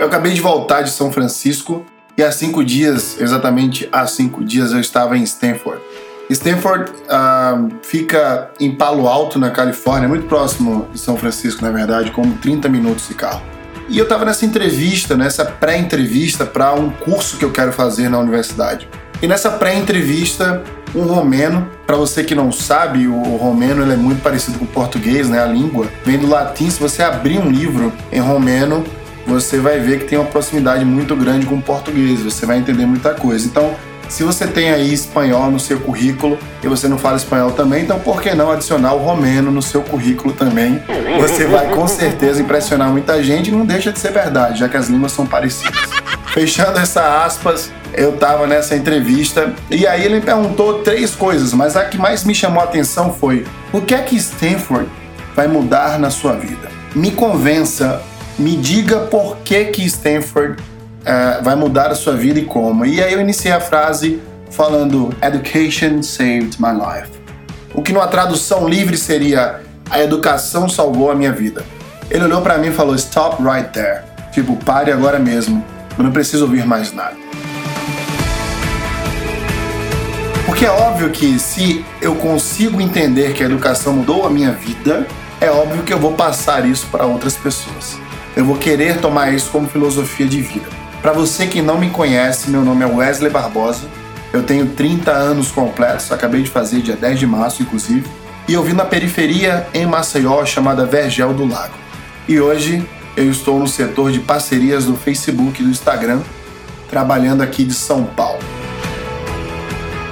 Eu acabei de voltar de São Francisco e há cinco dias, exatamente há cinco dias, eu estava em Stanford. Stanford uh, fica em Palo Alto, na Califórnia, muito próximo de São Francisco, na verdade, como 30 minutos de carro. E eu estava nessa entrevista, nessa pré-entrevista para um curso que eu quero fazer na universidade. E nessa pré-entrevista, um romeno, para você que não sabe, o romeno ele é muito parecido com o português, né? A língua vem do latim. Se você abrir um livro em romeno, você vai ver que tem uma proximidade muito grande com o português. Você vai entender muita coisa. Então, se você tem aí espanhol no seu currículo e você não fala espanhol também, então por que não adicionar o romeno no seu currículo também? Você vai com certeza impressionar muita gente e não deixa de ser verdade, já que as línguas são parecidas. Fechando essa aspas, eu tava nessa entrevista e aí ele me perguntou três coisas, mas a que mais me chamou a atenção foi: o que é que Stanford vai mudar na sua vida? Me convença, me diga por que que Stanford uh, vai mudar a sua vida e como. E aí eu iniciei a frase falando Education saved my life. O que numa tradução livre seria a educação salvou a minha vida. Ele olhou para mim e falou stop right there. Tipo, pare agora mesmo. Eu não preciso ouvir mais nada. Porque é óbvio que se eu consigo entender que a educação mudou a minha vida, é óbvio que eu vou passar isso para outras pessoas. Eu vou querer tomar isso como filosofia de vida. Para você que não me conhece, meu nome é Wesley Barbosa. Eu tenho 30 anos completos, acabei de fazer dia 10 de março, inclusive. E eu vim na periferia em Maceió, chamada Vergel do Lago. E hoje eu estou no setor de parcerias do Facebook e do Instagram, trabalhando aqui de São Paulo.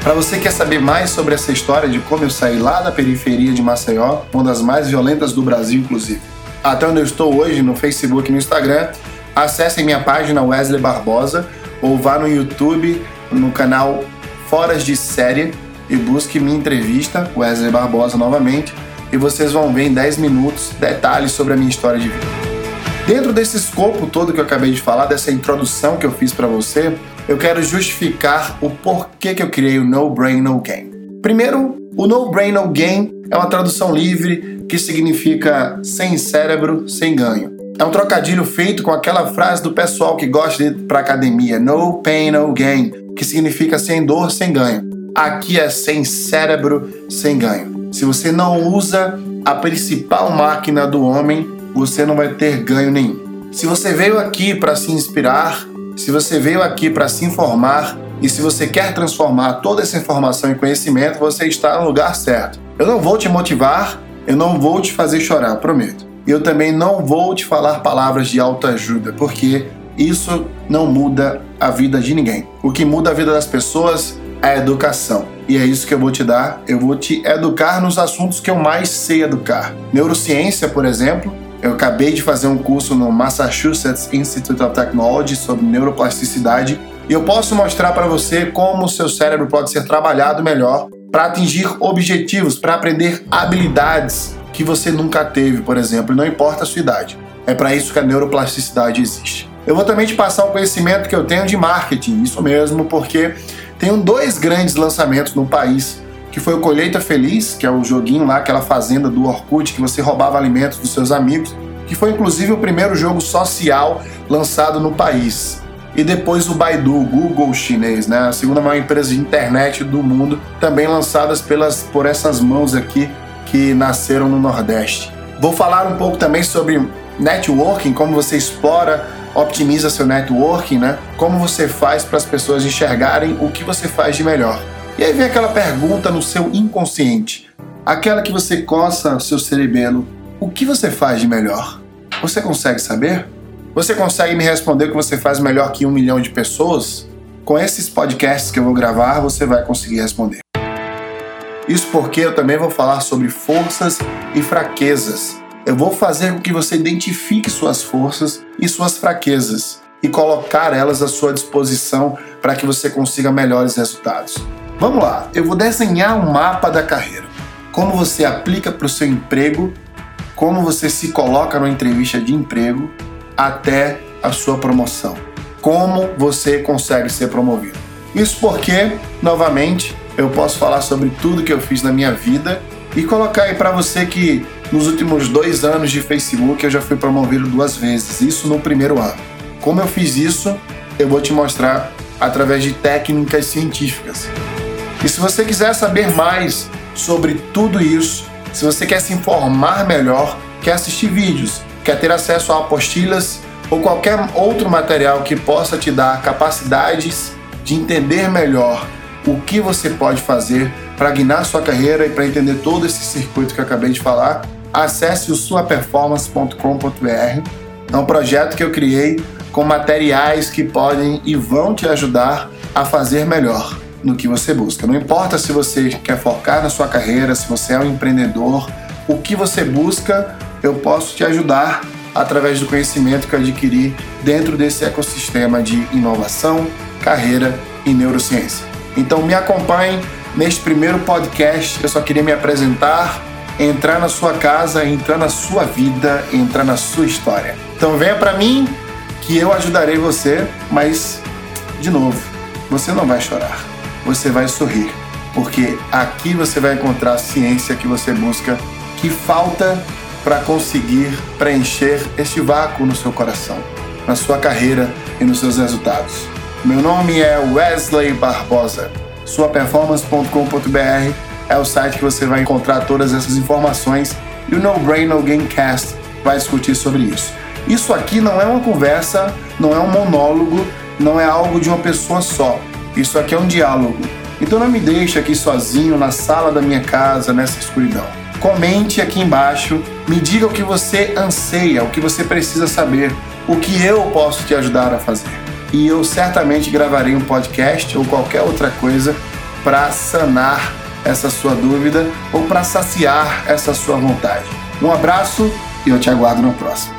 Para você que quer saber mais sobre essa história de como eu saí lá da periferia de Maceió, uma das mais violentas do Brasil, inclusive, até onde eu estou hoje no Facebook e no Instagram, acessem minha página Wesley Barbosa ou vá no YouTube, no canal Foras de Série e busque minha entrevista, Wesley Barbosa novamente, e vocês vão ver em 10 minutos detalhes sobre a minha história de vida. Dentro desse escopo todo que eu acabei de falar, dessa introdução que eu fiz para você, eu quero justificar o porquê que eu criei o No Brain No Game. Primeiro, o No Brain No Game é uma tradução livre que significa sem cérebro, sem ganho. É um trocadilho feito com aquela frase do pessoal que gosta de ir pra academia: No pain, no gain, que significa sem dor, sem ganho. Aqui é sem cérebro, sem ganho. Se você não usa a principal máquina do homem, você não vai ter ganho nenhum. Se você veio aqui para se inspirar, se você veio aqui para se informar e se você quer transformar toda essa informação em conhecimento, você está no lugar certo. Eu não vou te motivar, eu não vou te fazer chorar, prometo. Eu também não vou te falar palavras de autoajuda, porque isso não muda a vida de ninguém. O que muda a vida das pessoas é a educação. E é isso que eu vou te dar. Eu vou te educar nos assuntos que eu mais sei educar. Neurociência, por exemplo. Eu acabei de fazer um curso no Massachusetts Institute of Technology sobre neuroplasticidade e eu posso mostrar para você como o seu cérebro pode ser trabalhado melhor para atingir objetivos, para aprender habilidades que você nunca teve, por exemplo, não importa a sua idade. É para isso que a neuroplasticidade existe. Eu vou também te passar um conhecimento que eu tenho de marketing, isso mesmo, porque tenho dois grandes lançamentos no país, que foi o Colheita Feliz, que é o joguinho lá, aquela fazenda do Orkut que você roubava alimentos dos seus amigos, que foi inclusive o primeiro jogo social lançado no país. E depois o Baidu, o Google chinês, né? a segunda maior empresa de internet do mundo, também lançadas pelas, por essas mãos aqui que nasceram no Nordeste. Vou falar um pouco também sobre networking, como você explora, optimiza seu networking, né? Como você faz para as pessoas enxergarem o que você faz de melhor. E aí vem aquela pergunta no seu inconsciente, aquela que você coça seu cerebelo: o que você faz de melhor? Você consegue saber? Você consegue me responder o que você faz melhor que um milhão de pessoas? Com esses podcasts que eu vou gravar, você vai conseguir responder. Isso porque eu também vou falar sobre forças e fraquezas. Eu vou fazer com que você identifique suas forças e suas fraquezas e colocar elas à sua disposição para que você consiga melhores resultados. Vamos lá, eu vou desenhar um mapa da carreira. Como você aplica para o seu emprego, como você se coloca numa entrevista de emprego até a sua promoção. Como você consegue ser promovido. Isso porque, novamente, eu posso falar sobre tudo que eu fiz na minha vida e colocar aí para você que nos últimos dois anos de Facebook eu já fui promovido duas vezes, isso no primeiro ano. Como eu fiz isso, eu vou te mostrar através de técnicas científicas. E se você quiser saber mais sobre tudo isso, se você quer se informar melhor, quer assistir vídeos, quer ter acesso a apostilas ou qualquer outro material que possa te dar capacidades de entender melhor o que você pode fazer para guiar sua carreira e para entender todo esse circuito que eu acabei de falar, acesse o suaperformance.com.br. É um projeto que eu criei com materiais que podem e vão te ajudar a fazer melhor no que você busca. Não importa se você quer focar na sua carreira, se você é um empreendedor, o que você busca, eu posso te ajudar através do conhecimento que eu adquiri dentro desse ecossistema de inovação, carreira e neurociência. Então me acompanhe neste primeiro podcast. Eu só queria me apresentar, entrar na sua casa, entrar na sua vida, entrar na sua história. Então venha para mim que eu ajudarei você, mas de novo, você não vai chorar. Você vai sorrir, porque aqui você vai encontrar a ciência que você busca, que falta para conseguir preencher este vácuo no seu coração, na sua carreira e nos seus resultados. Meu nome é Wesley Barbosa. Suaperformance.com.br é o site que você vai encontrar todas essas informações e o No Brain No Gamecast vai discutir sobre isso. Isso aqui não é uma conversa, não é um monólogo, não é algo de uma pessoa só. Isso aqui é um diálogo. Então não me deixe aqui sozinho na sala da minha casa nessa escuridão. Comente aqui embaixo, me diga o que você anseia, o que você precisa saber, o que eu posso te ajudar a fazer. E eu certamente gravarei um podcast ou qualquer outra coisa para sanar essa sua dúvida ou para saciar essa sua vontade. Um abraço e eu te aguardo no próximo.